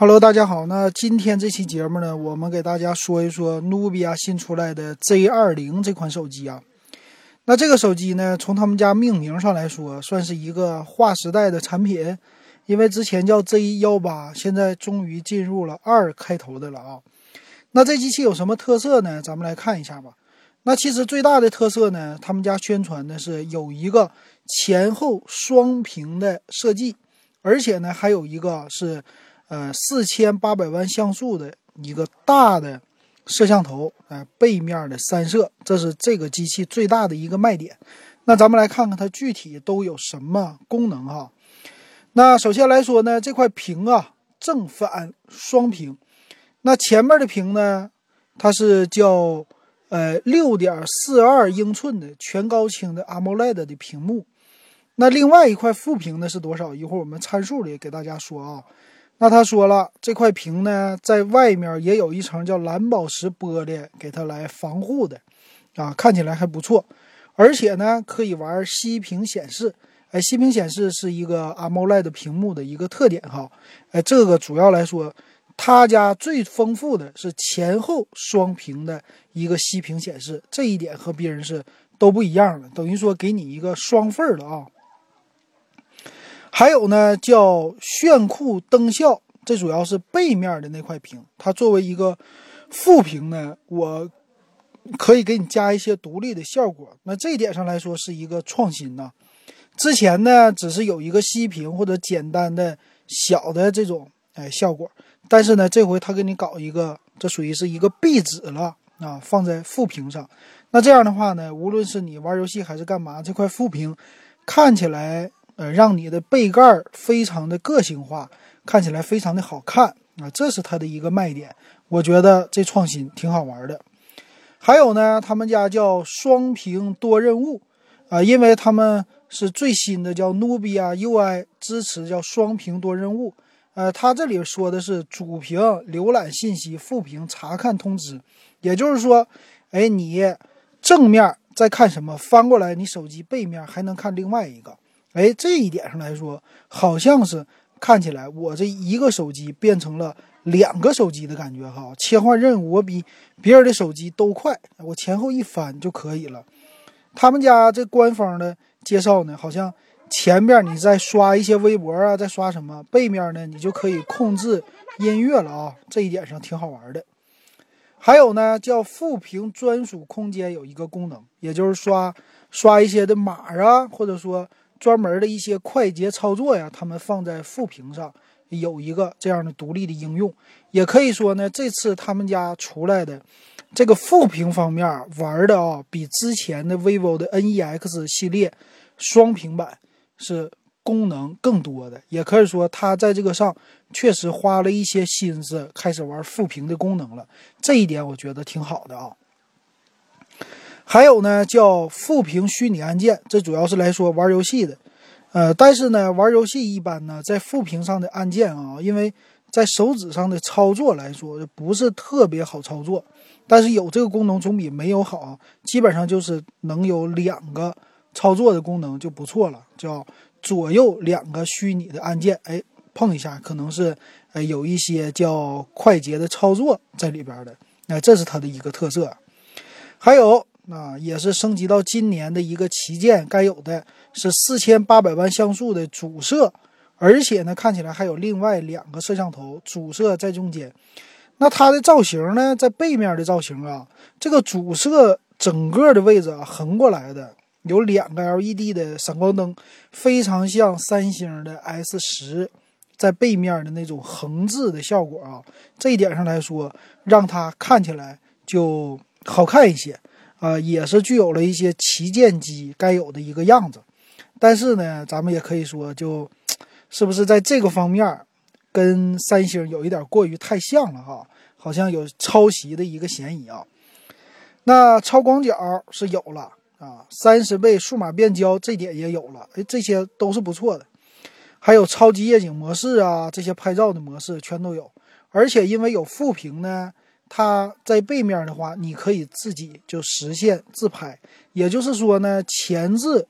Hello，大家好。那今天这期节目呢，我们给大家说一说努比亚新出来的 Z20 这款手机啊。那这个手机呢，从他们家命名上来说，算是一个划时代的产品，因为之前叫 Z18，现在终于进入了二开头的了啊。那这机器有什么特色呢？咱们来看一下吧。那其实最大的特色呢，他们家宣传的是有一个前后双屏的设计，而且呢，还有一个是。呃，四千八百万像素的一个大的摄像头，呃，背面的三摄，这是这个机器最大的一个卖点。那咱们来看看它具体都有什么功能哈。那首先来说呢，这块屏啊，正反双屏。那前面的屏呢，它是叫呃六点四二英寸的全高清的 AMOLED 的屏幕。那另外一块副屏呢是多少？一会儿我们参数里给大家说啊。那他说了，这块屏呢，在外面也有一层叫蓝宝石玻璃给它来防护的，啊，看起来还不错，而且呢，可以玩息屏显示，哎，息屏显示是一个 AMOLED 屏幕的一个特点哈，哎，这个主要来说，他家最丰富的是前后双屏的一个息屏显示，这一点和别人是都不一样的，等于说给你一个双份儿的啊。还有呢，叫炫酷灯效，这主要是背面的那块屏。它作为一个副屏呢，我可以给你加一些独立的效果。那这一点上来说是一个创新呐。之前呢，只是有一个息屏或者简单的小的这种哎效果，但是呢，这回他给你搞一个，这属于是一个壁纸了啊，放在副屏上。那这样的话呢，无论是你玩游戏还是干嘛，这块副屏看起来。呃，让你的背盖非常的个性化，看起来非常的好看啊，这是它的一个卖点。我觉得这创新挺好玩的。还有呢，他们家叫双屏多任务啊，因为他们是最新的叫努比亚 UI 支持叫双屏多任务。呃，它这里说的是主屏浏览信息，副屏查看通知，也就是说，哎，你正面在看什么，翻过来你手机背面还能看另外一个。哎，这一点上来说，好像是看起来我这一个手机变成了两个手机的感觉哈。切换任务我比别人的手机都快，我前后一翻就可以了。他们家这官方的介绍呢，好像前面你在刷一些微博啊，在刷什么，背面呢你就可以控制音乐了啊。这一点上挺好玩的。还有呢，叫副屏专属空间有一个功能，也就是刷刷一些的码啊，或者说。专门的一些快捷操作呀，他们放在副屏上有一个这样的独立的应用，也可以说呢，这次他们家出来的这个副屏方面玩的啊，比之前的 vivo 的 NEX 系列双屏版是功能更多的，也可以说它在这个上确实花了一些心思，开始玩副屏的功能了，这一点我觉得挺好的啊。还有呢，叫副屏虚拟按键，这主要是来说玩游戏的，呃，但是呢，玩游戏一般呢，在副屏上的按键啊，因为在手指上的操作来说不是特别好操作，但是有这个功能总比没有好，基本上就是能有两个操作的功能就不错了，叫左右两个虚拟的按键，哎，碰一下可能是呃有一些叫快捷的操作在里边的，那这是它的一个特色，还有。啊，也是升级到今年的一个旗舰，该有的是四千八百万像素的主摄，而且呢，看起来还有另外两个摄像头，主摄在中间。那它的造型呢，在背面的造型啊，这个主摄整个的位置啊，横过来的，有两个 LED 的闪光灯，非常像三星的 S 十在背面的那种横置的效果啊。这一点上来说，让它看起来就好看一些。啊，也是具有了一些旗舰机该有的一个样子，但是呢，咱们也可以说，就是不是在这个方面跟三星有一点过于太像了哈，好像有抄袭的一个嫌疑啊。那超广角是有了啊，三十倍数码变焦这点也有了，哎，这些都是不错的。还有超级夜景模式啊，这些拍照的模式全都有，而且因为有副屏呢。它在背面的话，你可以自己就实现自拍，也就是说呢，前置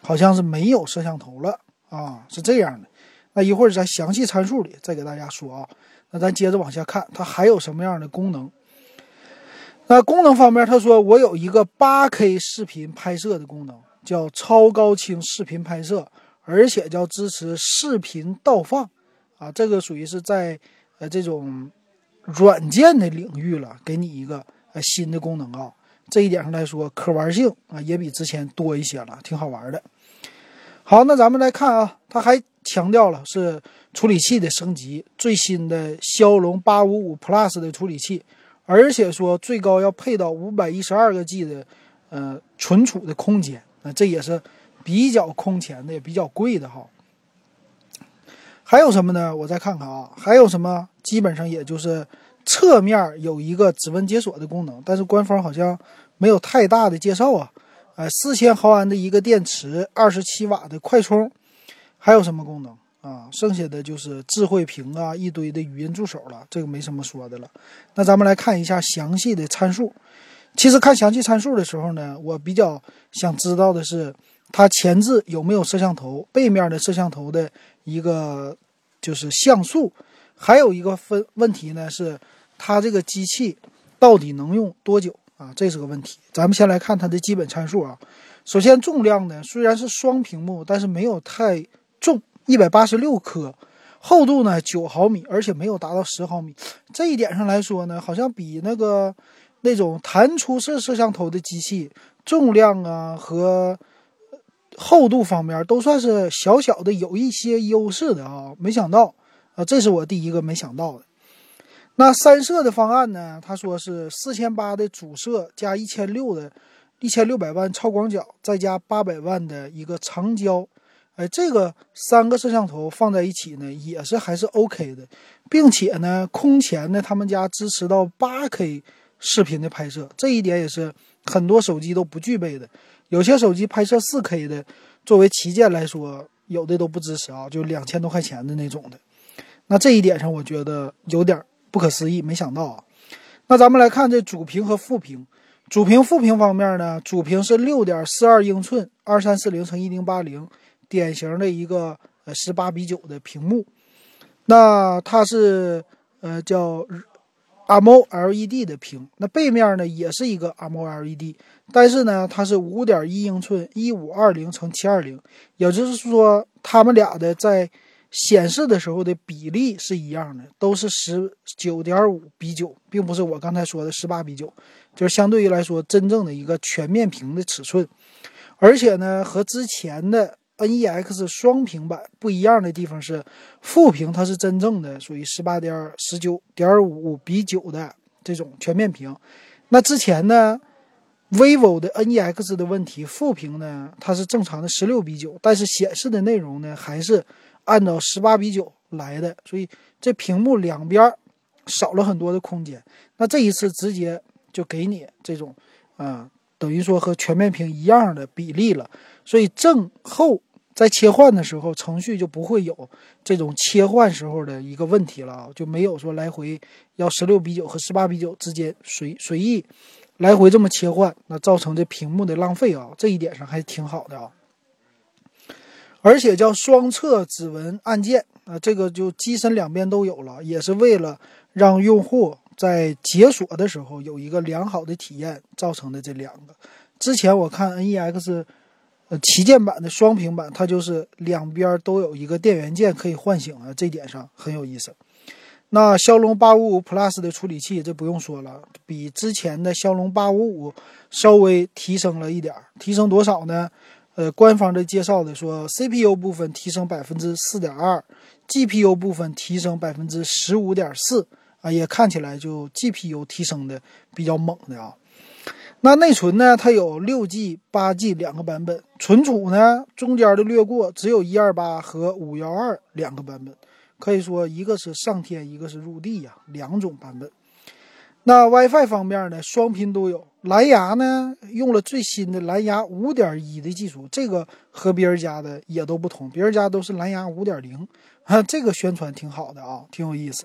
好像是没有摄像头了啊，是这样的。那一会儿在详细参数里再给大家说啊。那咱接着往下看，它还有什么样的功能？那功能方面，他说我有一个 8K 视频拍摄的功能，叫超高清视频拍摄，而且叫支持视频倒放啊，这个属于是在呃这种软件的领域了，给你一个呃新的功能啊。这一点上来说，可玩性啊也比之前多一些了，挺好玩的。好，那咱们来看啊，它还强调了是处理器的升级，最新的骁龙八五五 Plus 的处理器，而且说最高要配到五百一十二个 G 的呃存储的空间，那这也是比较空前的，也比较贵的哈。还有什么呢？我再看看啊，还有什么？基本上也就是侧面有一个指纹解锁的功能，但是官方好像没有太大的介绍啊。呃，四千毫安的一个电池，二十七瓦的快充，还有什么功能啊？剩下的就是智慧屏啊，一堆的语音助手了，这个没什么说的了。那咱们来看一下详细的参数。其实看详细参数的时候呢，我比较想知道的是，它前置有没有摄像头，背面的摄像头的一个就是像素，还有一个分问题呢是，它这个机器到底能用多久？啊，这是个问题。咱们先来看它的基本参数啊。首先，重量呢虽然是双屏幕，但是没有太重，一百八十六克。厚度呢九毫米，而且没有达到十毫米。这一点上来说呢，好像比那个那种弹出式摄像头的机器重量啊和厚度方面都算是小小的有一些优势的啊。没想到啊，这是我第一个没想到的。那三摄的方案呢？他说是四千八的主摄加一千六的，一千六百万超广角，再加八百万的一个长焦。哎，这个三个摄像头放在一起呢，也是还是 OK 的，并且呢，空前呢，他们家支持到八 K 视频的拍摄，这一点也是很多手机都不具备的。有些手机拍摄四 K 的，作为旗舰来说，有的都不支持啊，就两千多块钱的那种的。那这一点上，我觉得有点。不可思议，没想到啊！那咱们来看这主屏和副屏，主屏、副屏方面呢，主屏是六点四二英寸，二三四零乘一零八零，典型的一个呃十八比九的屏幕。那它是呃叫 AMOLED 的屏，那背面呢也是一个 AMOLED，但是呢它是五点一英寸，一五二零乘七二零，也就是说它们俩的在。显示的时候的比例是一样的，都是十九点五比九，并不是我刚才说的十八比九，就是相对于来说真正的一个全面屏的尺寸。而且呢，和之前的 NEX 双屏版不一样的地方是，副屏它是真正的属于十八点十九点五比九的这种全面屏。那之前呢，vivo 的 NEX 的问题，副屏呢它是正常的十六比九，但是显示的内容呢还是。按照十八比九来的，所以这屏幕两边少了很多的空间。那这一次直接就给你这种，啊，等于说和全面屏一样的比例了。所以正后在切换的时候，程序就不会有这种切换时候的一个问题了啊，就没有说来回要十六比九和十八比九之间随随意来回这么切换，那造成这屏幕的浪费啊。这一点上还挺好的啊。而且叫双侧指纹按键啊，这个就机身两边都有了，也是为了让用户在解锁的时候有一个良好的体验造成的。这两个，之前我看 NEX，呃旗舰版的双屏版，它就是两边都有一个电源键可以唤醒啊，这点上很有意思。那骁龙八五五 Plus 的处理器，这不用说了，比之前的骁龙八五五稍微提升了一点儿，提升多少呢？呃，官方的介绍的说，CPU 部分提升百分之四点二，GPU 部分提升百分之十五点四啊，也看起来就 GPU 提升的比较猛的啊。那内存呢，它有六 G、八 G 两个版本，存储呢中间的略过，只有一二八和五幺二两个版本，可以说一个是上天，一个是入地呀，两种版本。那 WiFi 方面呢，双频都有。蓝牙呢，用了最新的蓝牙五点一的技术，这个和别人家的也都不同，别人家都是蓝牙五点零，啊，这个宣传挺好的啊，挺有意思。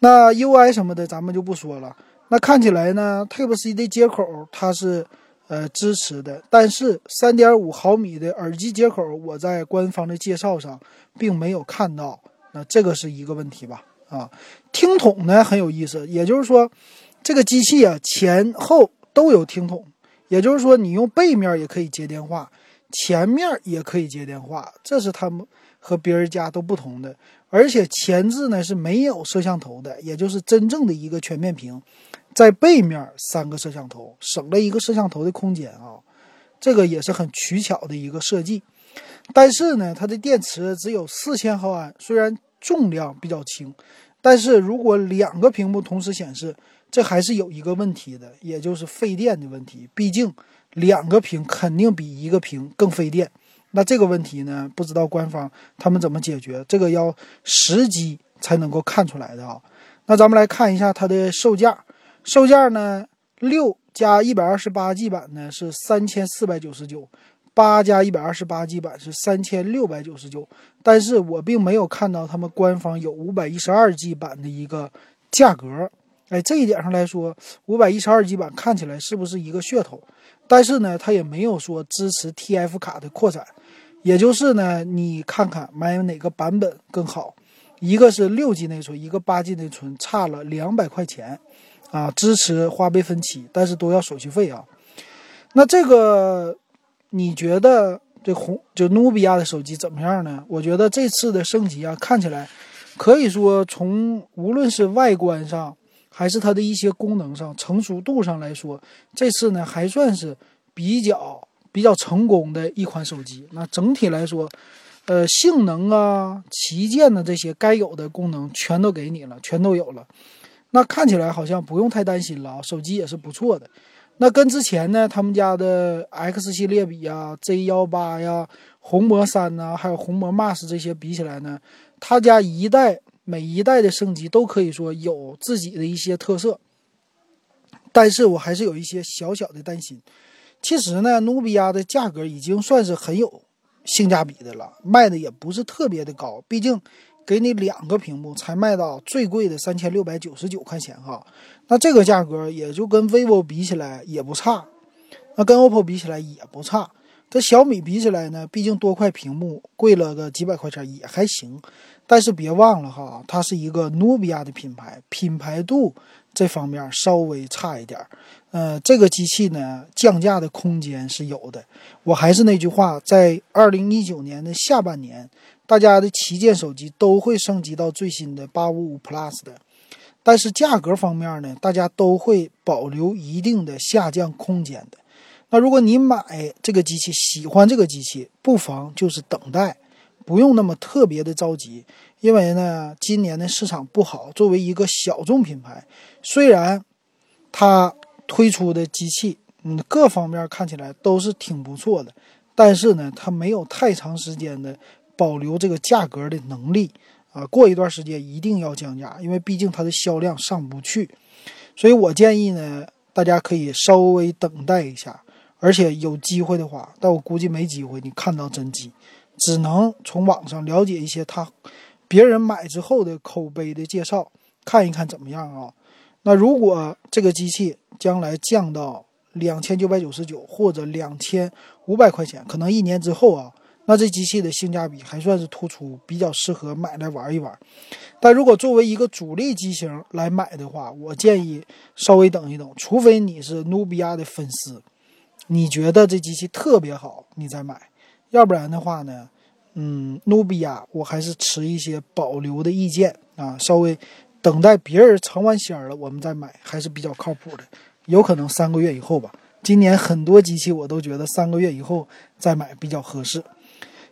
那 UI 什么的咱们就不说了。那看起来呢，Type C 的接口它是呃支持的，但是三点五毫米的耳机接口，我在官方的介绍上并没有看到，那这个是一个问题吧？啊，听筒呢很有意思，也就是说，这个机器啊前后都有听筒，也就是说你用背面也可以接电话，前面也可以接电话，这是他们和别人家都不同的。而且前置呢是没有摄像头的，也就是真正的一个全面屏，在背面三个摄像头，省了一个摄像头的空间啊，这个也是很取巧的一个设计。但是呢，它的电池只有四千毫安，虽然重量比较轻，但是如果两个屏幕同时显示，这还是有一个问题的，也就是费电的问题。毕竟两个屏肯定比一个屏更费电。那这个问题呢，不知道官方他们怎么解决？这个要实机才能够看出来的啊。那咱们来看一下它的售价，售价呢，六加一百二十八 G 版呢是三千四百九十九，八加一百二十八 G 版是三千六百九十九。但是我并没有看到他们官方有五百一十二 G 版的一个价格。哎，这一点上来说，五百一十二 G 版看起来是不是一个噱头？但是呢，它也没有说支持 TF 卡的扩展。也就是呢，你看看买哪个版本更好，一个是六 G 内存，一个八 G 内存，差了两百块钱，啊，支持花呗分期，但是都要手续费啊。那这个你觉得这红就努比亚的手机怎么样呢？我觉得这次的升级啊，看起来可以说从无论是外观上，还是它的一些功能上、成熟度上来说，这次呢还算是比较。比较成功的一款手机，那整体来说，呃，性能啊、旗舰的这些该有的功能全都给你了，全都有了。那看起来好像不用太担心了啊，手机也是不错的。那跟之前呢，他们家的 X 系列比啊，Z 幺八呀、红魔三呐，还有红魔 Max 这些比起来呢，他家一代每一代的升级都可以说有自己的一些特色，但是我还是有一些小小的担心。其实呢，努比亚的价格已经算是很有性价比的了，卖的也不是特别的高。毕竟给你两个屏幕才卖到最贵的三千六百九十九块钱哈，那这个价格也就跟 vivo 比起来也不差，那跟 oppo 比起来也不差。这小米比起来呢，毕竟多块屏幕贵了个几百块钱也还行。但是别忘了哈，它是一个努比亚的品牌，品牌度。这方面稍微差一点儿，呃，这个机器呢降价的空间是有的。我还是那句话，在二零一九年的下半年，大家的旗舰手机都会升级到最新的八五五 Plus 的，但是价格方面呢，大家都会保留一定的下降空间的。那如果你买这个机器，喜欢这个机器，不妨就是等待。不用那么特别的着急，因为呢，今年的市场不好。作为一个小众品牌，虽然它推出的机器，嗯，各方面看起来都是挺不错的，但是呢，它没有太长时间的保留这个价格的能力啊。过一段时间一定要降价，因为毕竟它的销量上不去。所以我建议呢，大家可以稍微等待一下，而且有机会的话，但我估计没机会，你看到真机。只能从网上了解一些他别人买之后的口碑的介绍，看一看怎么样啊？那如果这个机器将来降到两千九百九十九或者两千五百块钱，可能一年之后啊，那这机器的性价比还算是突出，比较适合买来玩一玩。但如果作为一个主力机型来买的话，我建议稍微等一等，除非你是努比亚的粉丝，你觉得这机器特别好，你再买。要不然的话呢，嗯，努比亚我还是持一些保留的意见啊，稍微等待别人尝完鲜了，我们再买还是比较靠谱的。有可能三个月以后吧。今年很多机器我都觉得三个月以后再买比较合适。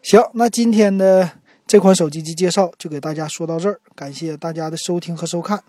行，那今天的这款手机机介绍就给大家说到这儿，感谢大家的收听和收看。